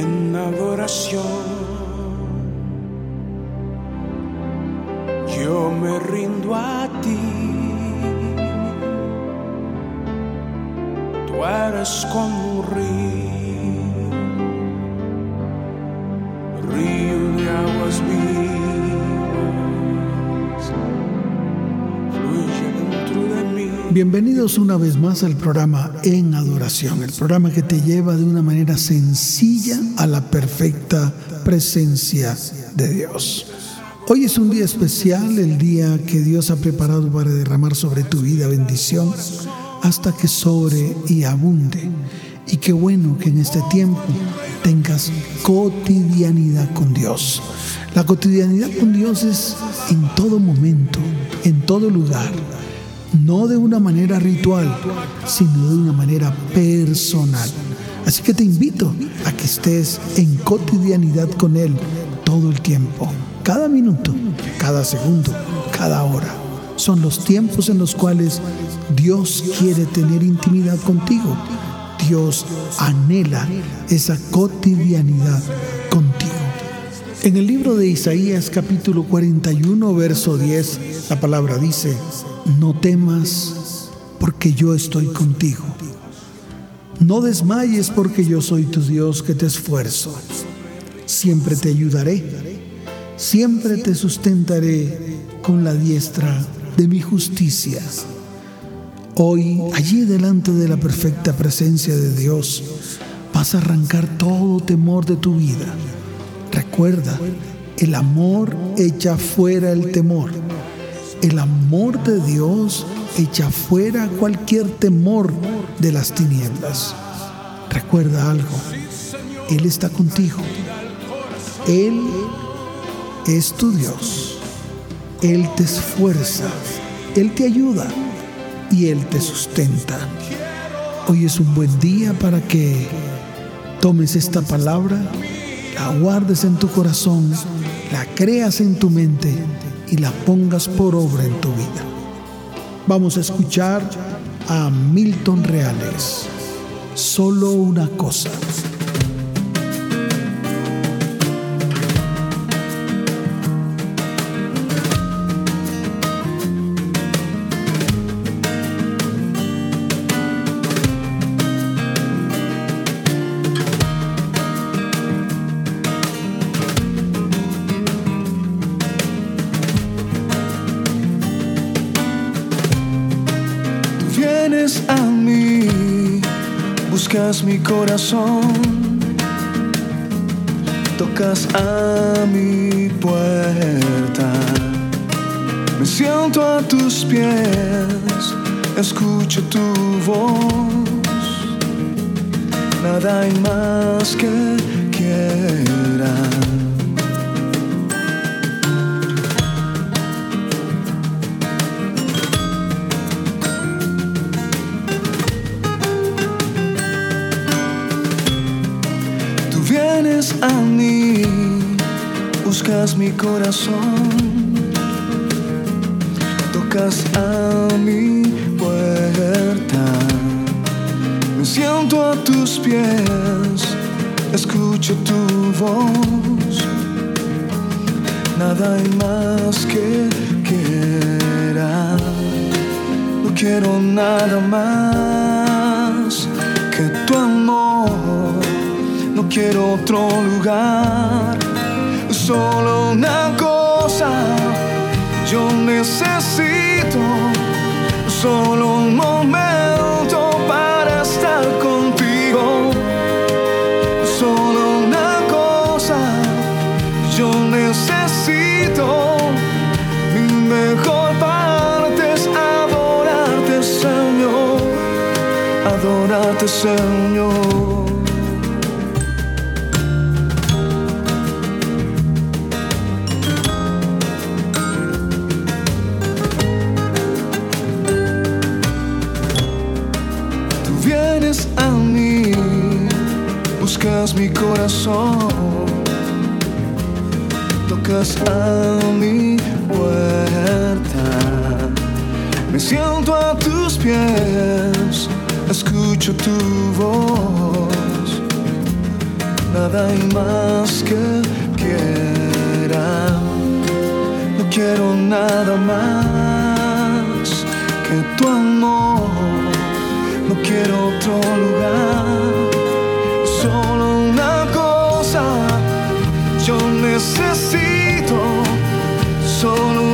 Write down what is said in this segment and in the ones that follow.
en adoración. Yo me rindo a ti. Tú eres como un río, Bienvenidos una vez más al programa En Adoración, el programa que te lleva de una manera sencilla a la perfecta presencia de Dios. Hoy es un día especial, el día que Dios ha preparado para derramar sobre tu vida bendición hasta que sobre y abunde. Y qué bueno que en este tiempo tengas cotidianidad con Dios. La cotidianidad con Dios es en todo momento, en todo lugar no de una manera ritual, sino de una manera personal. Así que te invito a que estés en cotidianidad con Él todo el tiempo, cada minuto, cada segundo, cada hora. Son los tiempos en los cuales Dios quiere tener intimidad contigo. Dios anhela esa cotidianidad. En el libro de Isaías capítulo 41, verso 10, la palabra dice, no temas porque yo estoy contigo. No desmayes porque yo soy tu Dios que te esfuerzo. Siempre te ayudaré. Siempre te sustentaré con la diestra de mi justicia. Hoy, allí delante de la perfecta presencia de Dios, vas a arrancar todo temor de tu vida. Recuerda, el amor echa fuera el temor. El amor de Dios echa fuera cualquier temor de las tinieblas. Recuerda algo, Él está contigo. Él es tu Dios. Él te esfuerza, Él te ayuda y Él te sustenta. Hoy es un buen día para que tomes esta palabra, la guardes en tu corazón, la creas en tu mente y la pongas por obra en tu vida. Vamos a escuchar a Milton Reales. Solo una cosa. Corazón, tocas a mi puerta, me siento a tus pies, escucho tu voz, nada hay más que quiera. A mí, buscas mi corazón, tocas a mi puerta, me siento a tus pies, escucho tu voz, nada hay más que quiera, no quiero nada más que tu amor quiero otro lugar, solo una cosa yo necesito, solo un momento para estar contigo, solo una cosa yo necesito, mi mejor parte es adorarte, Señor, adorarte, Señor. Mi corazón, tocas a mi puerta, me siento a tus pies, escucho tu voz, nada hay más que quiera. No quiero nada más que tu amor. No quiero otro lugar. Necesito. Solo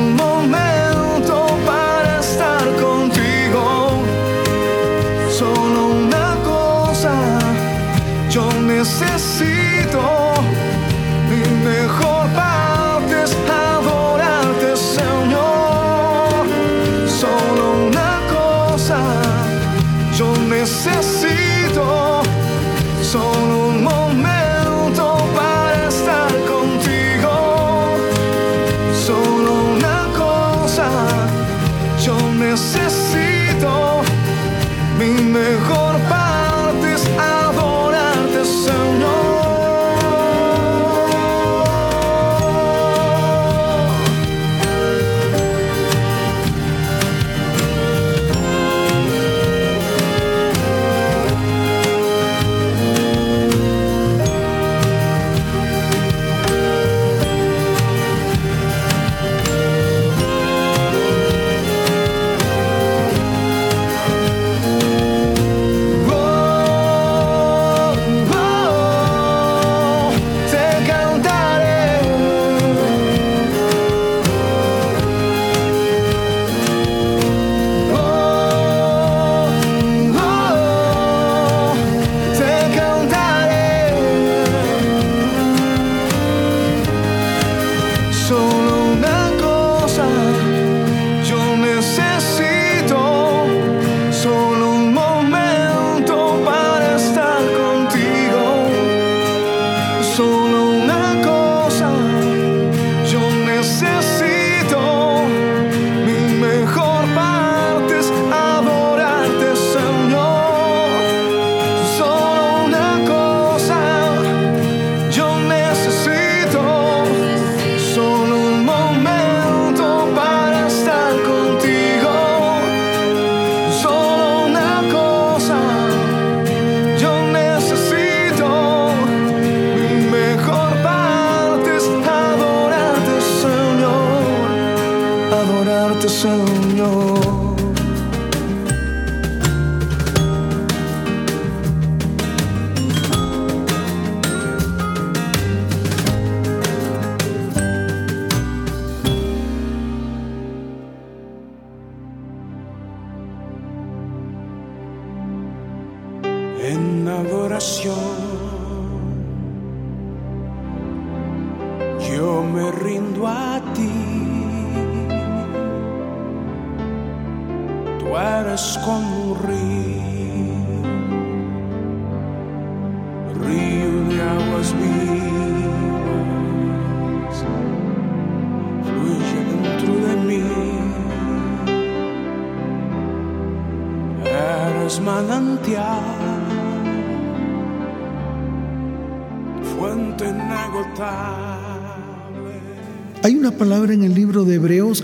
Adorarte,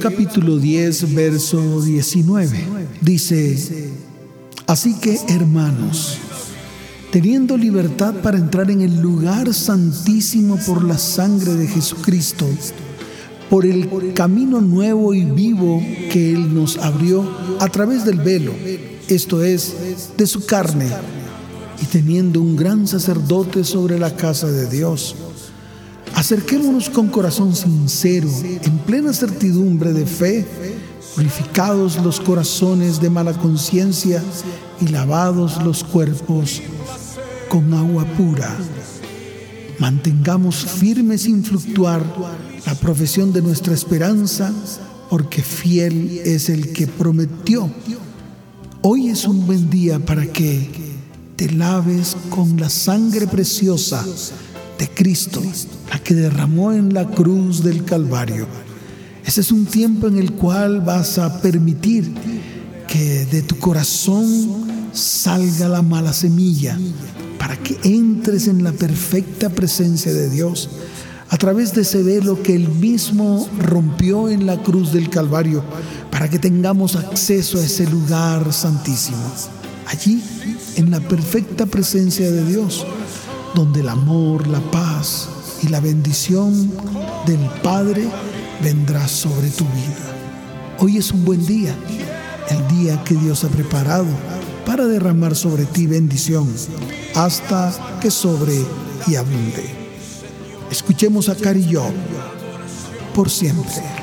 capítulo 10, verso 19. Dice, así que hermanos, teniendo libertad para entrar en el lugar santísimo por la sangre de Jesucristo, por el camino nuevo y vivo que Él nos abrió a través del velo, esto es, de su carne, y teniendo un gran sacerdote sobre la casa de Dios. Acerquémonos con corazón sincero, en plena certidumbre de fe, purificados los corazones de mala conciencia y lavados los cuerpos con agua pura. Mantengamos firme sin fluctuar la profesión de nuestra esperanza, porque fiel es el que prometió. Hoy es un buen día para que te laves con la sangre preciosa de Cristo, la que derramó en la cruz del Calvario. Ese es un tiempo en el cual vas a permitir que de tu corazón salga la mala semilla para que entres en la perfecta presencia de Dios a través de ese velo que Él mismo rompió en la cruz del Calvario para que tengamos acceso a ese lugar santísimo. Allí, en la perfecta presencia de Dios, donde el amor, la paz y la bendición del Padre vendrá sobre tu vida. Hoy es un buen día, el día que Dios ha preparado para derramar sobre ti bendición hasta que sobre y abunde. Escuchemos a Cari por siempre.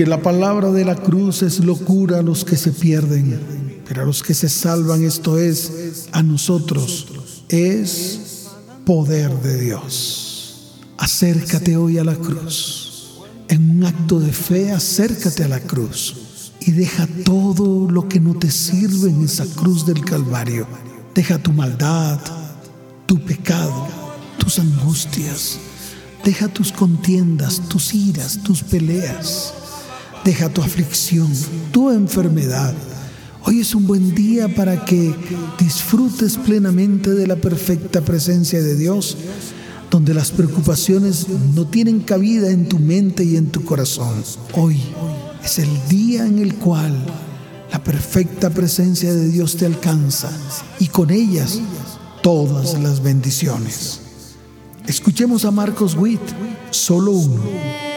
Porque la palabra de la cruz es locura a los que se pierden, pero a los que se salvan, esto es, a nosotros, es poder de Dios. Acércate hoy a la cruz. En un acto de fe, acércate a la cruz y deja todo lo que no te sirve en esa cruz del Calvario. Deja tu maldad, tu pecado, tus angustias. Deja tus contiendas, tus iras, tus peleas. Deja tu aflicción, tu enfermedad. Hoy es un buen día para que disfrutes plenamente de la perfecta presencia de Dios, donde las preocupaciones no tienen cabida en tu mente y en tu corazón. Hoy es el día en el cual la perfecta presencia de Dios te alcanza y con ellas todas las bendiciones. Escuchemos a Marcos Witt, solo uno.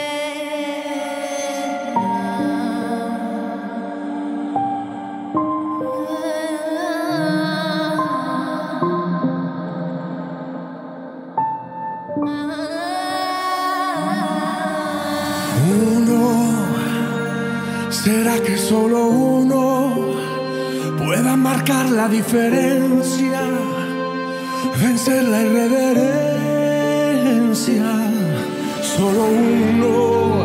¿Será que solo uno pueda marcar la diferencia? Vencer la irreverencia. Solo uno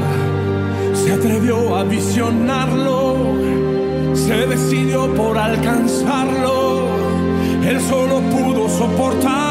se atrevió a visionarlo, se decidió por alcanzarlo. Él solo pudo soportarlo.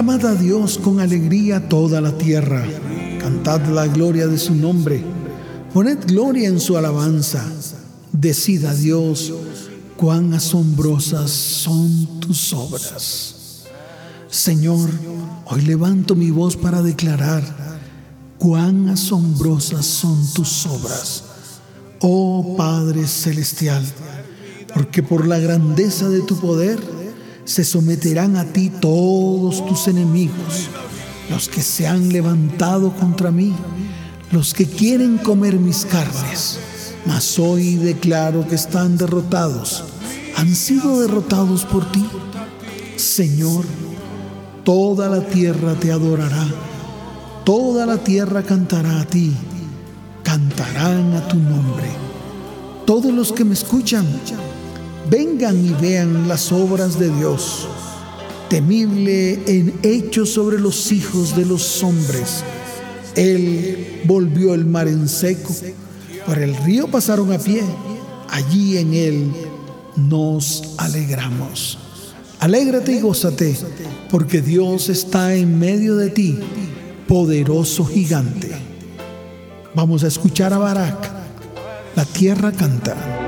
Aclamad a Dios con alegría toda la tierra. Cantad la gloria de su nombre. Poned gloria en su alabanza. Decid a Dios cuán asombrosas son tus obras. Señor, hoy levanto mi voz para declarar cuán asombrosas son tus obras, oh Padre Celestial, porque por la grandeza de tu poder se someterán a ti todos tus enemigos, los que se han levantado contra mí, los que quieren comer mis carnes. Mas hoy declaro que están derrotados, han sido derrotados por ti. Señor, toda la tierra te adorará, toda la tierra cantará a ti, cantarán a tu nombre. Todos los que me escuchan, vengan y vean las obras de Dios, temible en hechos sobre los hijos de los hombres. Él volvió el mar en seco, por el río pasaron a pie, allí en él nos alegramos. Alégrate y gózate, porque Dios está en medio de ti, poderoso gigante. Vamos a escuchar a Barak. La tierra canta.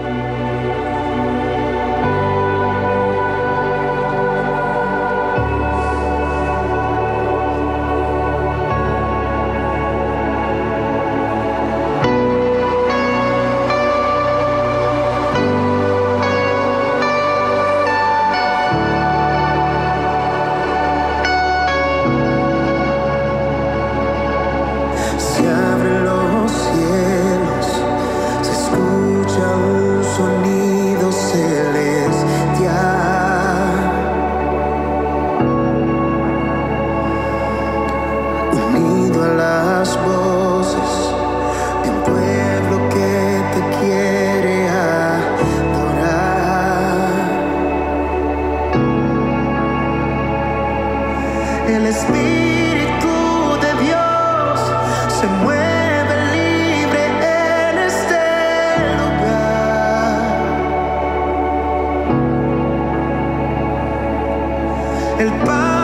El Padre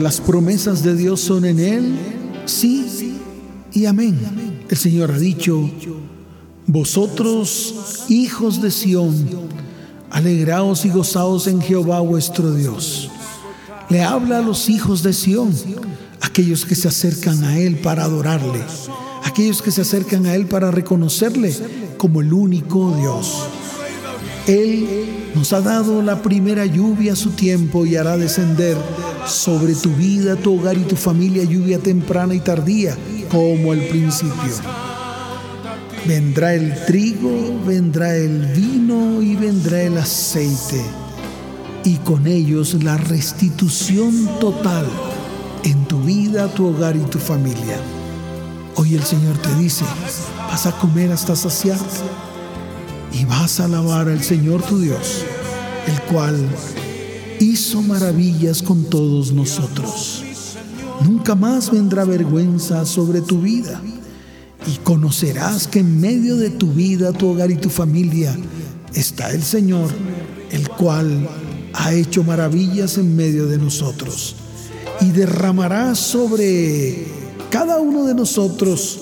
Las promesas de Dios son en Él, sí y amén. El Señor ha dicho, vosotros, hijos de Sión, alegraos y gozaos en Jehová vuestro Dios. Le habla a los hijos de Sión, aquellos que se acercan a Él para adorarle, aquellos que se acercan a Él para reconocerle como el único Dios. Él nos ha dado la primera lluvia a su tiempo y hará descender sobre tu vida, tu hogar y tu familia lluvia temprana y tardía, como al principio. Vendrá el trigo, vendrá el vino y vendrá el aceite. Y con ellos la restitución total en tu vida, tu hogar y tu familia. Hoy el Señor te dice, vas a comer hasta saciarte y vas a alabar al Señor tu Dios, el cual hizo maravillas con todos nosotros. Nunca más vendrá vergüenza sobre tu vida y conocerás que en medio de tu vida, tu hogar y tu familia está el Señor, el cual ha hecho maravillas en medio de nosotros y derramará sobre cada uno de nosotros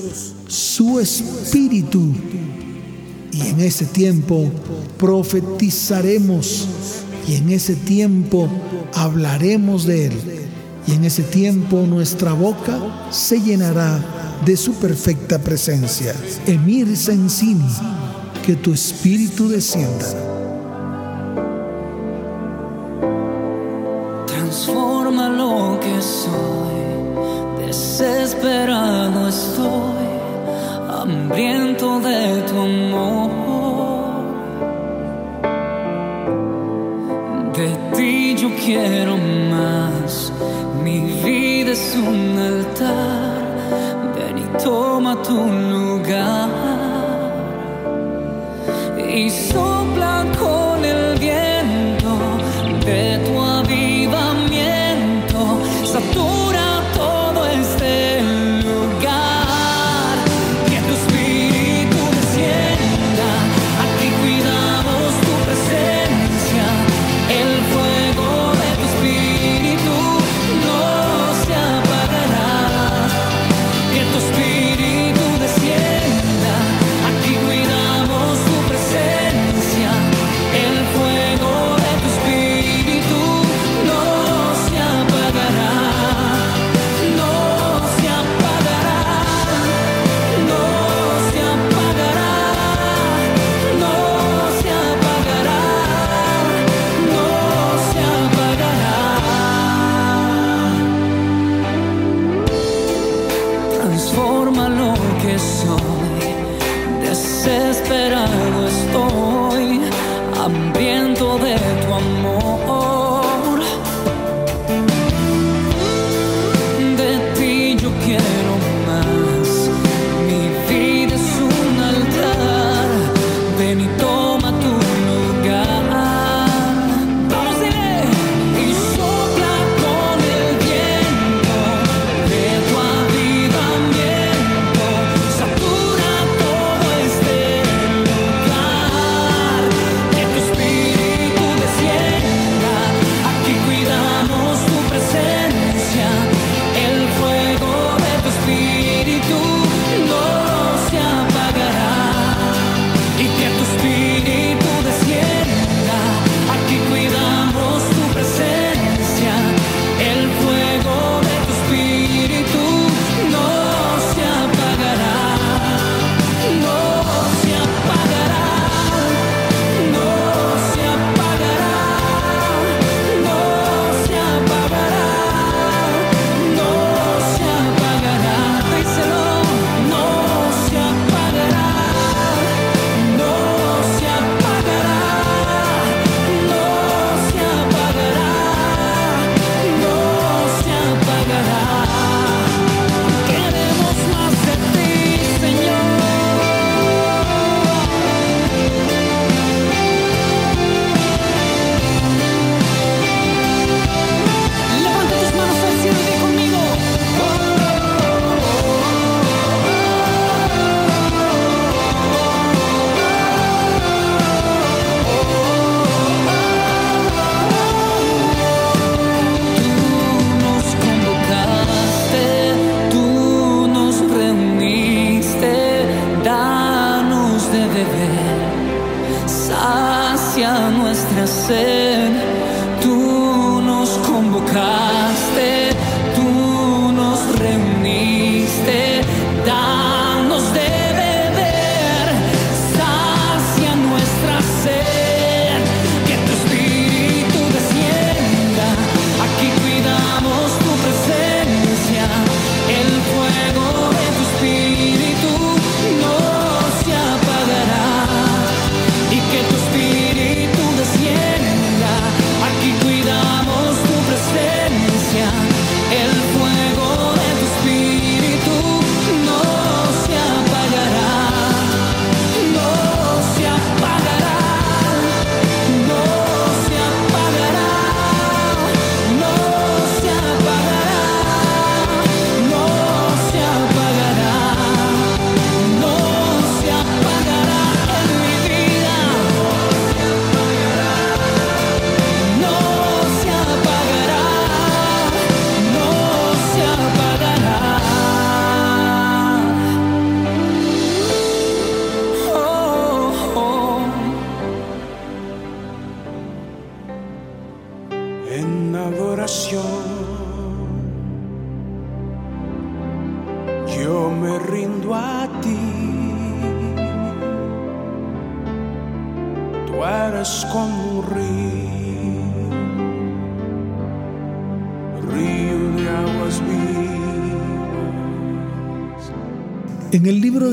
su espíritu. Y en ese tiempo profetizaremos y en ese tiempo hablaremos de Él. Y en ese tiempo nuestra boca se llenará de su perfecta presencia. Emir Sensini, que tu espíritu descienda. Transforma lo que soy, desesperado estoy, hambriento de tu amor. De ti yo quiero más, mi vida es un altar, ven y toma tu lugar. Y sopla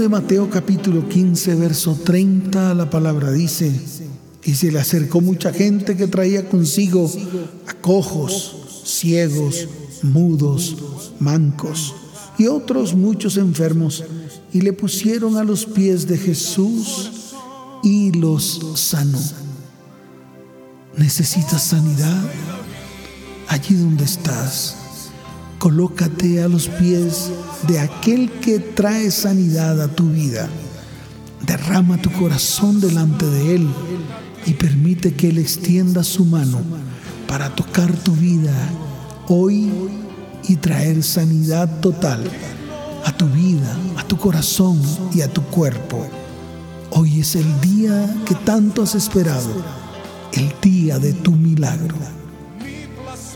Mateo capítulo 15, verso 30, la palabra dice, y se le acercó mucha gente que traía consigo a cojos, ciegos, mudos, mancos y otros muchos enfermos, y le pusieron a los pies de Jesús y los sanó. ¿Necesitas sanidad? Allí donde estás, colócate a los pies de aquel que trae sanidad a tu vida. Derrama tu corazón delante de Él y permite que Él extienda su mano para tocar tu vida hoy y traer sanidad total a tu vida, a tu corazón y a tu cuerpo. Hoy es el día que tanto has esperado, el día de tu milagro.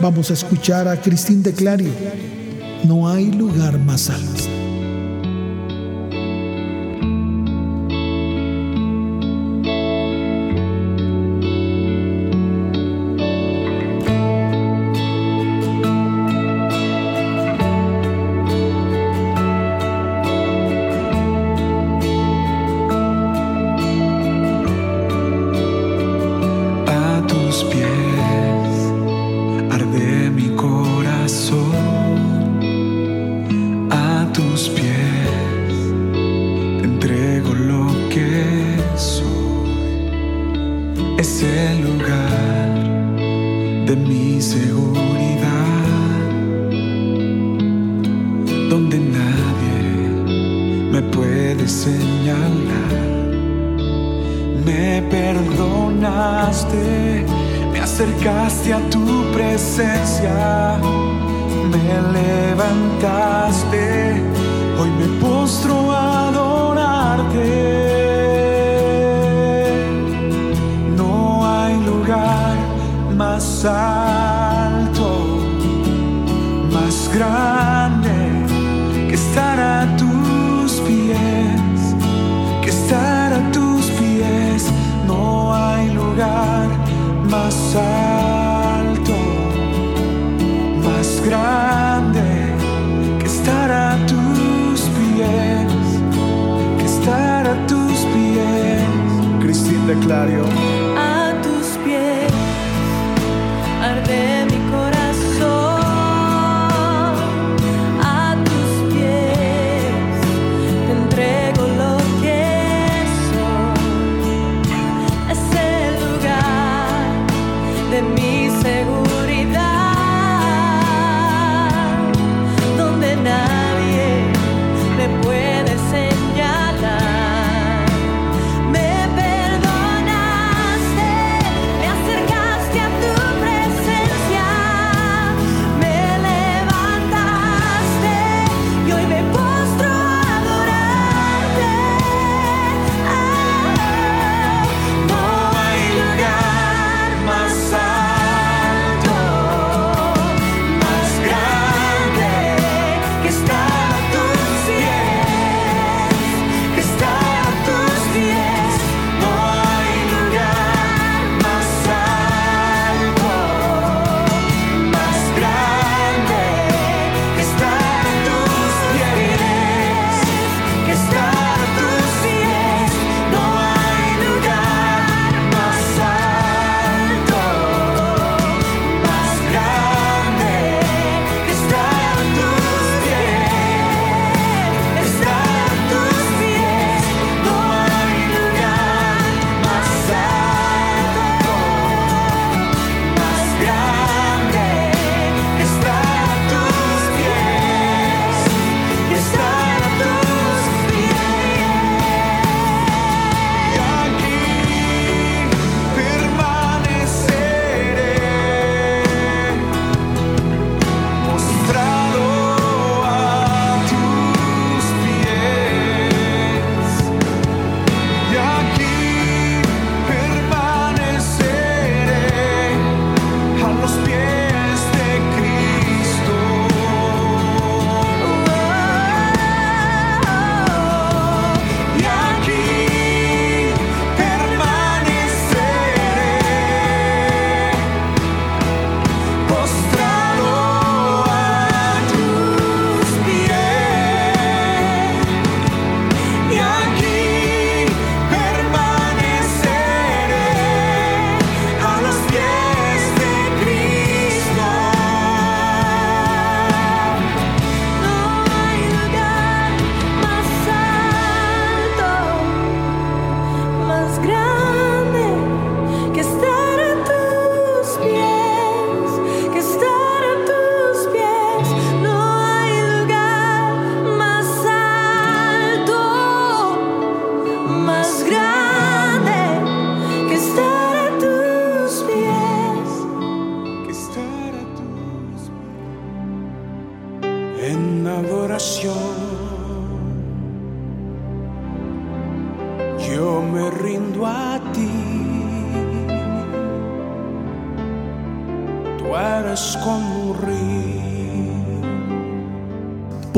Vamos a escuchar a Cristín de Clario. No hay lugar más alto.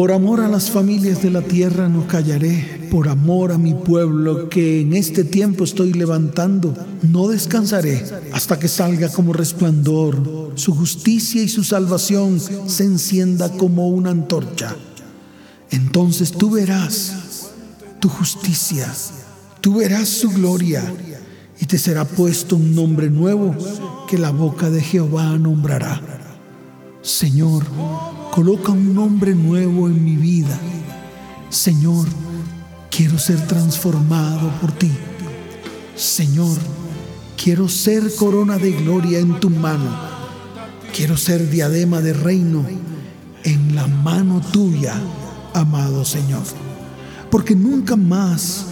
Por amor a las familias de la tierra no callaré, por amor a mi pueblo que en este tiempo estoy levantando, no descansaré hasta que salga como resplandor, su justicia y su salvación se encienda como una antorcha. Entonces tú verás tu justicia, tú verás su gloria y te será puesto un nombre nuevo que la boca de Jehová nombrará. Señor, coloca un nombre nuevo en mi vida. Señor, quiero ser transformado por ti. Señor, quiero ser corona de gloria en tu mano. Quiero ser diadema de reino en la mano tuya, amado Señor. Porque nunca más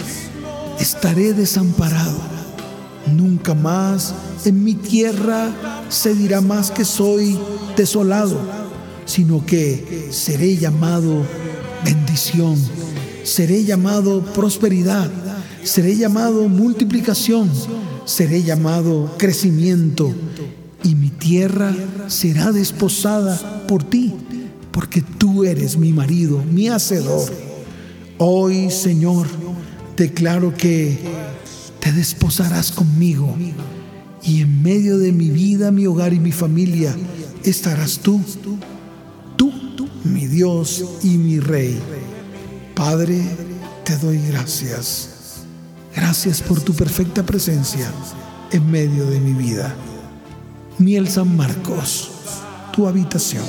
estaré desamparado. Nunca más en mi tierra se dirá más que soy desolado, sino que seré llamado bendición, seré llamado prosperidad, seré llamado multiplicación, seré llamado crecimiento y mi tierra será desposada por ti, porque tú eres mi marido, mi hacedor. Hoy, Señor, declaro que te desposarás conmigo y en medio de mi vida, mi hogar y mi familia estarás tú, mi Dios y mi Rey. Padre, te doy gracias. Gracias por tu perfecta presencia en medio de mi vida. Miel San Marcos, tu habitación.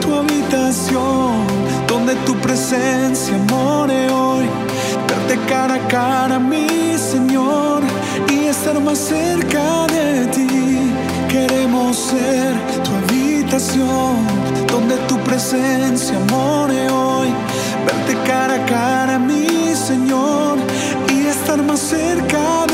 Tu habitación, donde tu presencia more hoy. Verte cara a cara, mi Señor, y estar más cerca de ti. Queremos ser tu habitación, donde tu presencia more hoy. Verte cara a cara, mi Señor, y estar más cerca de ti.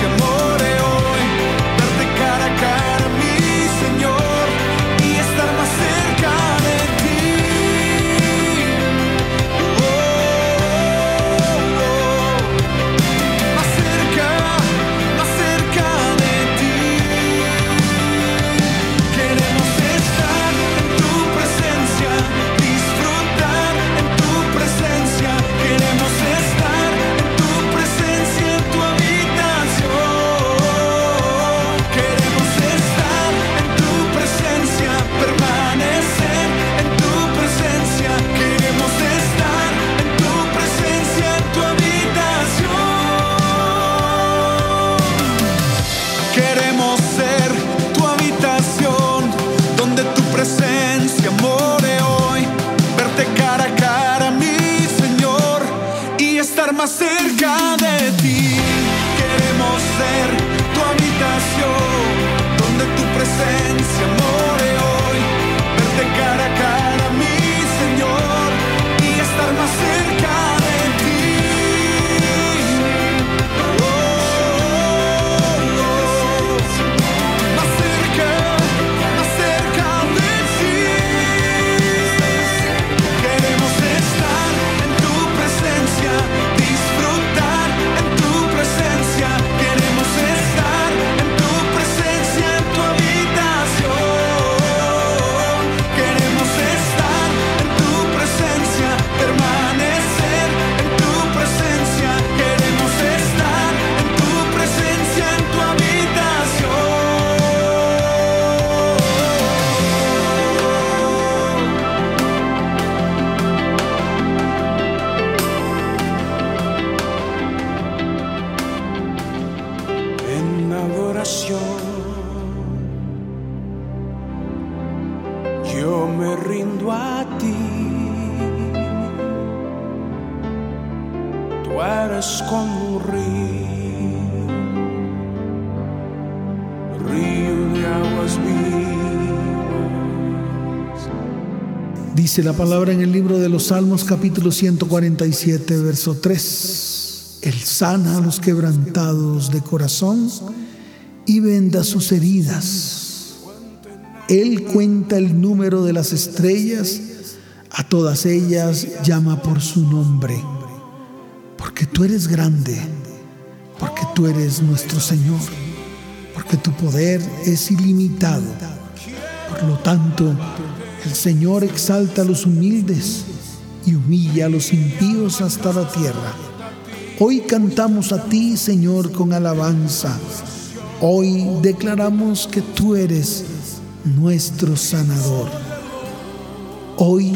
Habitación, Dice la palabra en el libro de los Salmos capítulo 147, verso 3. Él sana a los quebrantados de corazón y venda sus heridas. Él cuenta el número de las estrellas, a todas ellas llama por su nombre. Porque tú eres grande, porque tú eres nuestro Señor, porque tu poder es ilimitado. Por lo tanto, el Señor exalta a los humildes y humilla a los impíos hasta la tierra. Hoy cantamos a ti, Señor, con alabanza. Hoy declaramos que tú eres nuestro sanador. Hoy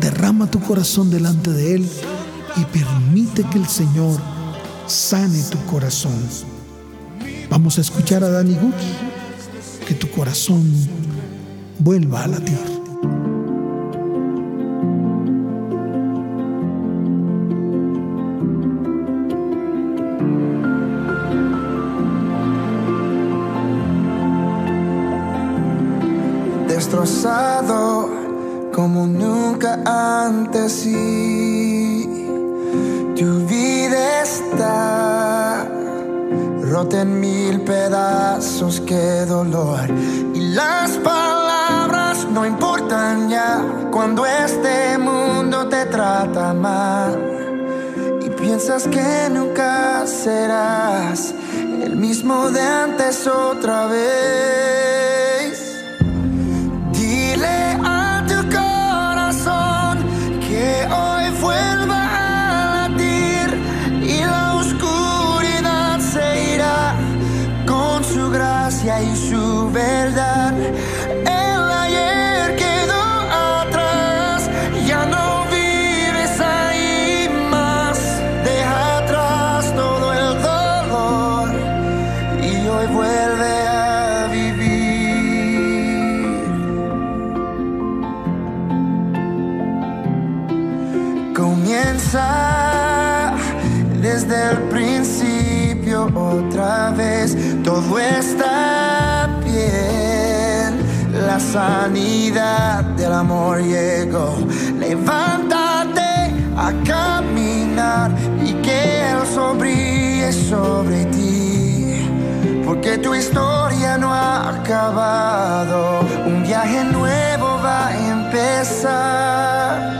derrama tu corazón delante de Él y permite que el Señor sane tu corazón. Vamos a escuchar a Danny Good, que tu corazón vuelva a latir. Destrozado como nunca antes y tu vida está rota en mil pedazos, qué dolor y las palabras no importan ya cuando este mundo te trata mal y piensas que nunca serás el mismo de antes otra vez. Gracia y amor llegó. Levántate a caminar y que sol brille sobre ti. Porque tu historia no ha acabado, un viaje nuevo va a empezar.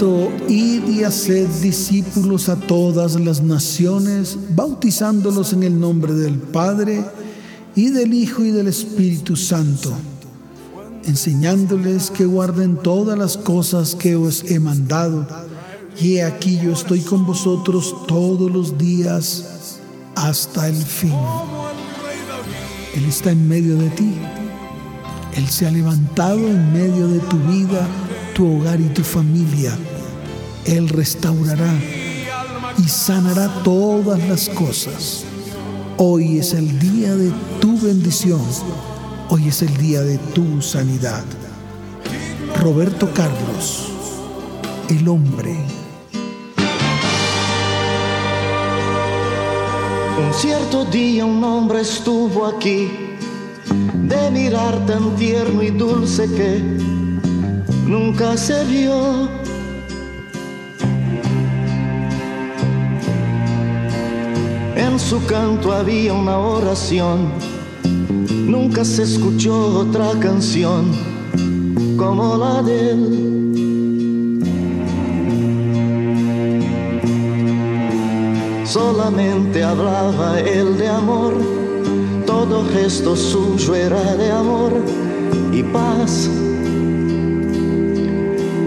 Tanto, id y haced discípulos a todas las naciones, bautizándolos en el nombre del Padre, y del Hijo y del Espíritu Santo, enseñándoles que guarden todas las cosas que os he mandado. Y aquí yo estoy con vosotros todos los días hasta el fin. Él está en medio de ti. Él se ha levantado en medio de tu vida, tu hogar y tu familia. Él restaurará y sanará todas las cosas. Hoy es el día de tu bendición. Hoy es el día de tu sanidad. Roberto Carlos, el hombre. Un cierto día un hombre estuvo aquí, de mirar tan tierno y dulce que nunca se vio. En su canto había una oración, nunca se escuchó otra canción como la de él. Solamente hablaba él de amor, todo gesto suyo era de amor y paz.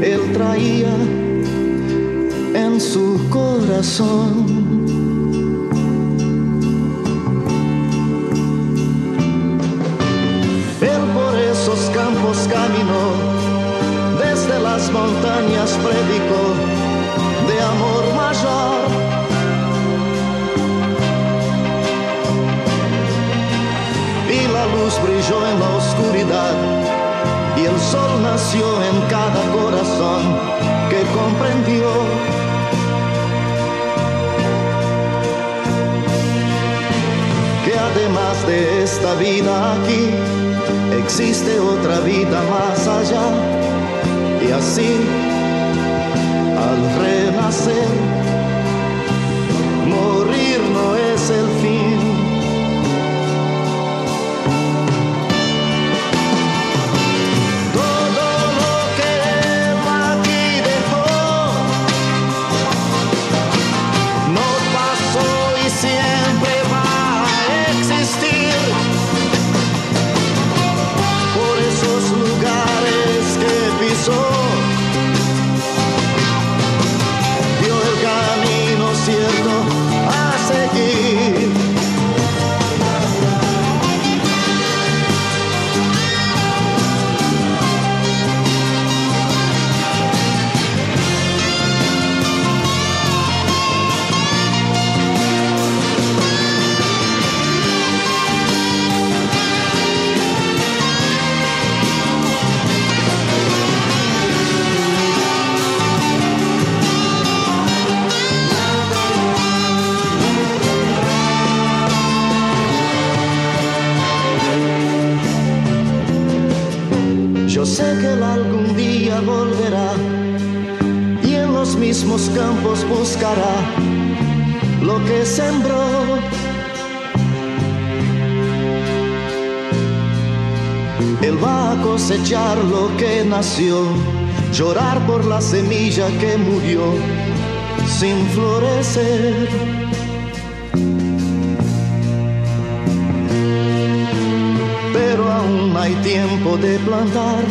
Él traía en su corazón. Campos caminó, desde las montañas predicó de amor mayor. Y la luz brilló en la oscuridad y el sol nació en cada corazón que comprendió. Que además de esta vida aquí, existe otra vida más allá. Y así, al renacer, morir llorar por la semilla que murió sin florecer. pero aún hay tiempo de plantar,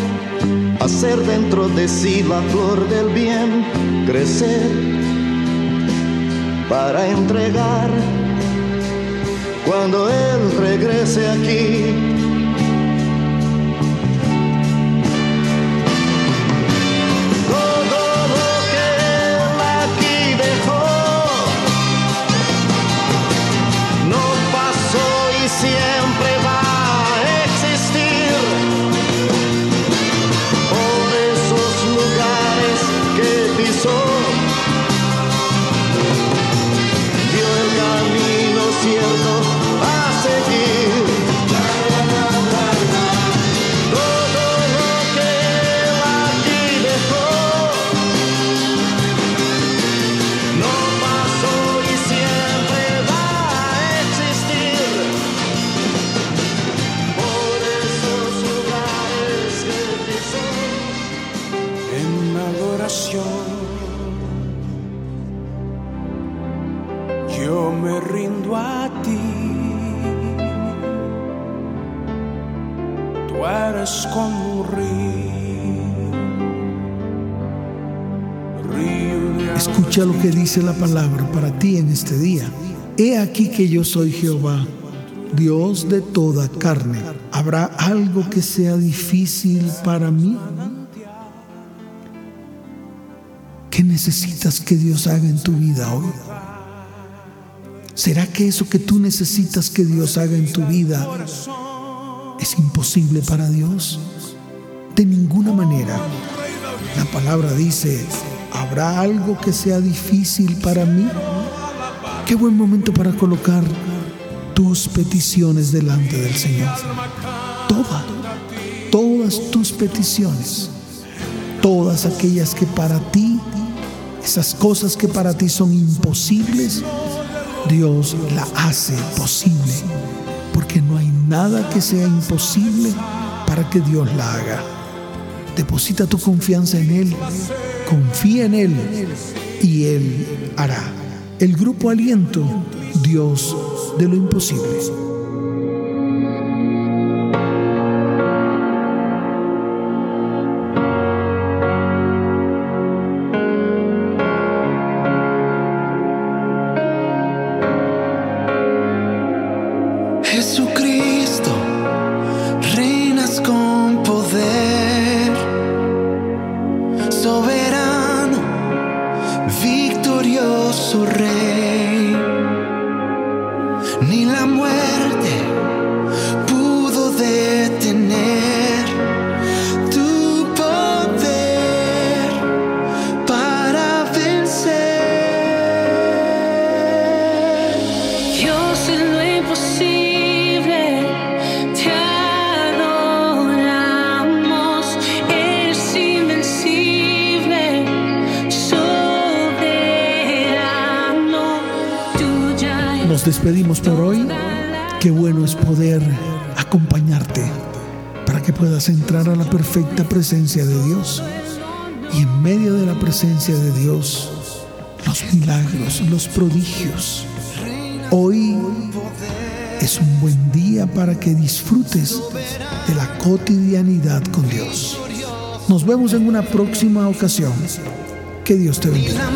hacer dentro de sí la flor del bien, crecer para entregar cuando Él regrese aquí. Dice la palabra para ti en este día. He aquí que yo soy Jehová, Dios de toda carne. ¿Habrá algo que sea difícil para mí? ¿Qué necesitas que Dios haga en tu vida hoy? ¿Será que eso que tú necesitas que Dios haga en tu vida es imposible para Dios? De ninguna manera. La palabra dice, ¿habrá algo que sea difícil para mí? Qué buen momento para colocar tus peticiones delante del Señor. Todas, todas tus peticiones, todas aquellas que para ti, esas cosas que para ti son imposibles, Dios la hace posible, porque no hay nada que sea imposible para que Dios la haga. Deposita tu confianza en Él, confía en Él y Él hará. El grupo Aliento, Dios de lo imposible. Perfecta presencia de Dios. Y en medio de la presencia de Dios, los milagros, los prodigios. Hoy es un buen día para que disfrutes de la cotidianidad con Dios. Nos vemos en una próxima ocasión. Que Dios te bendiga.